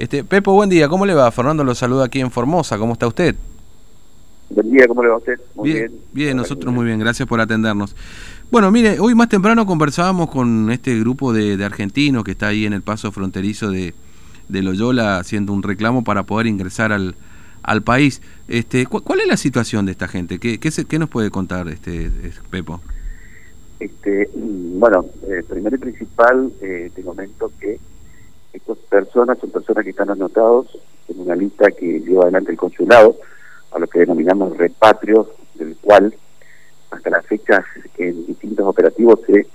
Este, Pepo, buen día, ¿cómo le va? Fernando lo saluda aquí en Formosa, ¿cómo está usted? Buen día, ¿cómo le va a usted? Muy bien. Bien, nosotros muy bien, gracias por atendernos. Bueno, mire, hoy más temprano conversábamos con este grupo de, argentinos que está ahí en el paso fronterizo de, Loyola haciendo un reclamo para poder ingresar al, al país. Este, ¿Cuál es la situación de esta gente? ¿Qué, qué, nos puede contar este Pepo? Este, bueno, eh, primero y principal, eh, te comento que estas personas son personas que están anotados en una lista que lleva adelante el consulado, a lo que denominamos repatrios, del cual hasta la fecha en distintos operativos se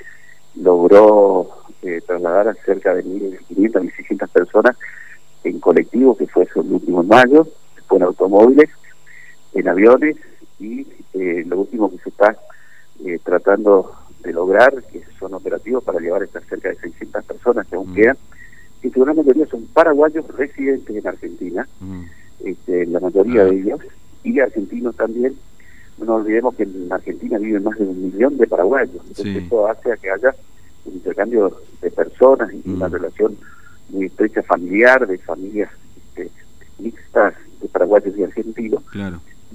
logró eh, trasladar a cerca de 1.500, 1.600 personas en colectivos, que fue eso el último mayo, después en automóviles, en aviones y eh, lo último que se está eh, tratando de lograr, que son operativos para llevar estas cerca de 600 personas que aún mm. quedan, que una mayoría son paraguayos residentes en Argentina, mm. este, la mayoría de ellos, y argentinos también. No olvidemos que en Argentina viven más de un millón de paraguayos, entonces esto hace a que haya un intercambio de personas y una mm. relación muy estrecha familiar, de familias este, mixtas de paraguayos y argentinos.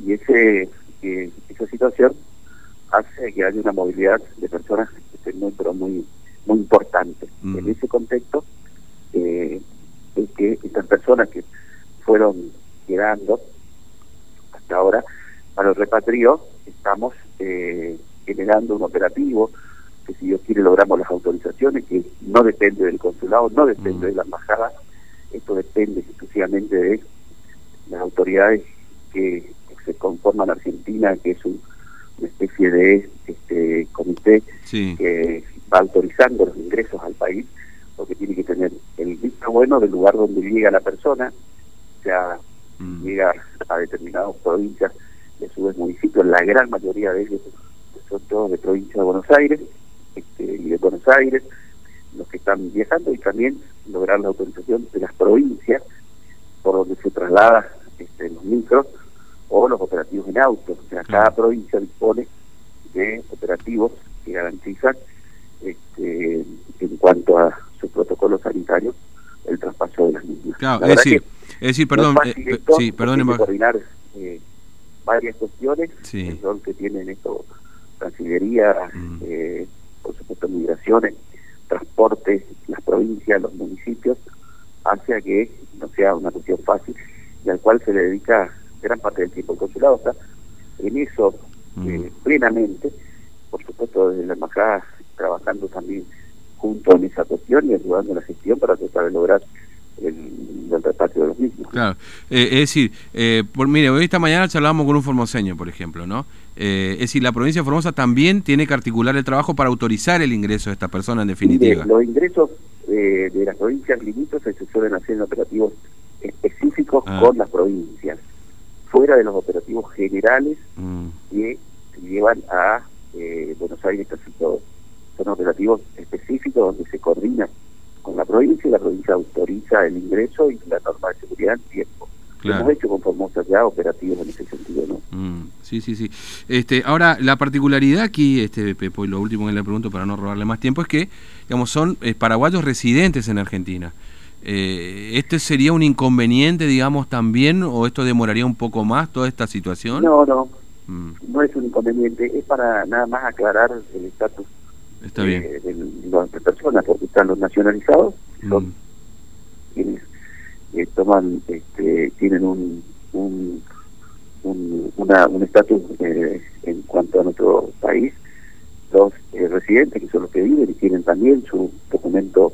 Y ese eh, esa situación hace que haya una movilidad de personas este, muy, pero muy, muy importante. En ese contexto, eh, es que estas personas que fueron quedando hasta ahora para el repatrio, estamos eh, generando un operativo que si Dios quiere logramos las autorizaciones, que no depende del consulado, no depende de la embajada, esto depende exclusivamente de las autoridades que se conforman Argentina, que es un una especie de este comité que va autorizando los ingresos al país, porque tiene que tener el bueno del lugar donde llega la persona, o sea, mm. llega a determinadas provincias de su municipio, la gran mayoría de ellos son todos de provincia de Buenos Aires este, y de Buenos Aires, los que están viajando y también lograr la autorización de las provincias por donde se traslada este, los micros o los operativos en auto. O sea, cada provincia dispone de operativos que garantizan este, en cuanto a su protocolo sanitario el traspaso de las mismas. Claro, es decir, es decir, perdón, eh, sí, perdón, coordinar eh, varias cuestiones, el rol que tienen esto, Cancillería, mm. eh, por supuesto migraciones, transporte, las provincias, los municipios, hacia que no sea una cuestión fácil y al cual se le dedica gran parte del tiempo. El consulado está en eso eh, mm. plenamente, por supuesto desde la embajada trabajando también junto en esa cuestión y ayudando en la gestión para tratar de lograr el, el de los mismos. Claro, eh, es decir, eh, por, mire, hoy esta mañana charlábamos con un formoseño, por ejemplo, ¿no? es decir, la provincia de Formosa también tiene que articular el trabajo para autorizar el ingreso de esta persona en definitiva. los ingresos de las provincias limítrofes se suelen hacer en operativos específicos ah. con las provincias fuera de los operativos generales mm. que llevan a eh, Buenos Aires casi todos. Son operativos específicos donde se coordina con la provincia y la provincia autoriza el ingreso y la norma de seguridad en tiempo. Hemos hecho con Formosa ya operativos en ese sentido, ¿no? Mm, sí, sí, sí. Este, ahora, la particularidad aquí, este, Pepo, y lo último que le pregunto para no robarle más tiempo, es que, digamos, son eh, paraguayos residentes en Argentina. Eh, ¿Este sería un inconveniente, digamos, también, o esto demoraría un poco más toda esta situación? No, no, mm. no es un inconveniente, es para nada más aclarar el estatus de, las personas, porque están los nacionalizados, son mm. quienes eh, toman, este, tienen un un un estatus eh, en cuanto a nuestro país, los eh, residentes que son los que viven y tienen también su documento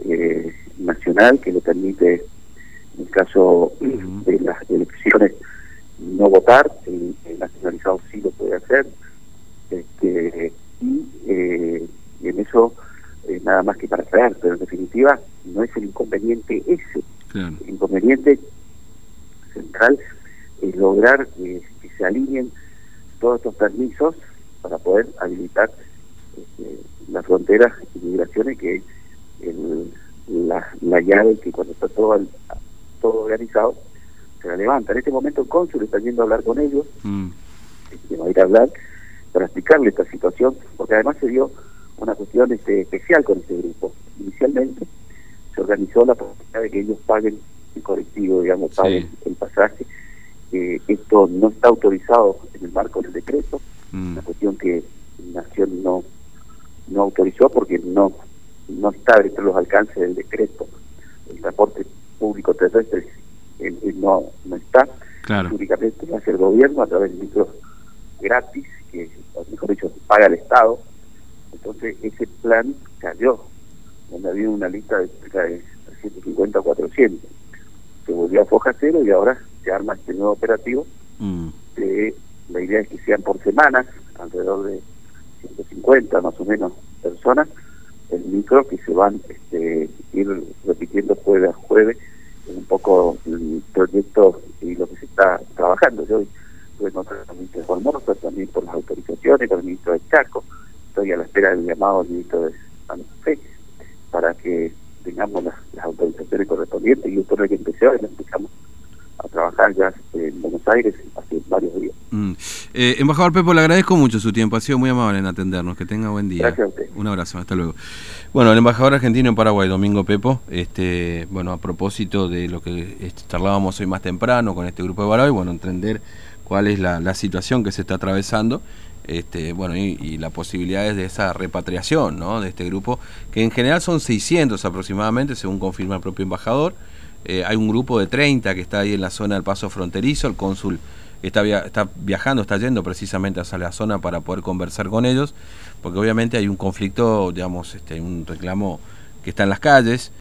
eh, nacional que le permite, en el caso de las elecciones, no votar, el, nacionalizado sí lo puede hacer, este, y, eh, en eso eh, nada más que para traer, pero en definitiva no es el inconveniente ese. El inconveniente central es lograr que se alineen todos estos permisos para poder habilitar este, las fronteras y migraciones que el, la, la llave que cuando está todo, todo organizado se la levanta. En este momento el cónsul está yendo a hablar con ellos, mm. va a ir a hablar para explicarle esta situación, porque además se dio una cuestión este, especial con este grupo. Inicialmente se organizó la posibilidad de que ellos paguen el colectivo, digamos, pague el pasaje. esto no está autorizado en el marco del decreto, mm. una cuestión que Nación no no autorizó porque no no está dentro de los alcances del decreto. El transporte público terrestre no, no está. Claro. Únicamente lo hace el gobierno a través de micros gratis, que, mejor dicho, paga el Estado. Entonces, ese plan cayó, donde había una lista de cerca de 350 o 400. Se volvió a foja cero y ahora se arma este nuevo operativo. Mm. la idea es que sean por semanas, alrededor de 150 más o menos personas, el micro que se van este, ir repitiendo jueves a jueves un poco el proyecto y lo que se está trabajando. Yo estoy en otra ministro de Juan también por las autorizaciones, con el ministro de Chaco, estoy a la espera del llamado del ministro de San Fe para que tengamos las, autorizaciones correspondientes y esto es que empecé hoy, empezamos a trabajar ya en Buenos Aires hace varios días. Mm. Eh, embajador Pepo, le agradezco mucho su tiempo, ha sido muy amable en atendernos, que tenga buen día. Gracias a usted. Un abrazo, hasta luego. Bueno, el embajador argentino en Paraguay, Domingo Pepo, este, bueno, a propósito de lo que charlábamos hoy más temprano con este grupo de Paraguay, bueno, entender cuál es la, situación que se está atravesando este, bueno, y, y las posibilidades de esa repatriación ¿no? de este grupo, que en general son 600 aproximadamente, según confirma el propio embajador. Eh, hay un grupo de 30 que está ahí en la zona del paso fronterizo, el cónsul está, viajando, está yendo precisamente hacia la zona para poder conversar con ellos, porque obviamente hay un conflicto, digamos, este, un reclamo que está en las calles.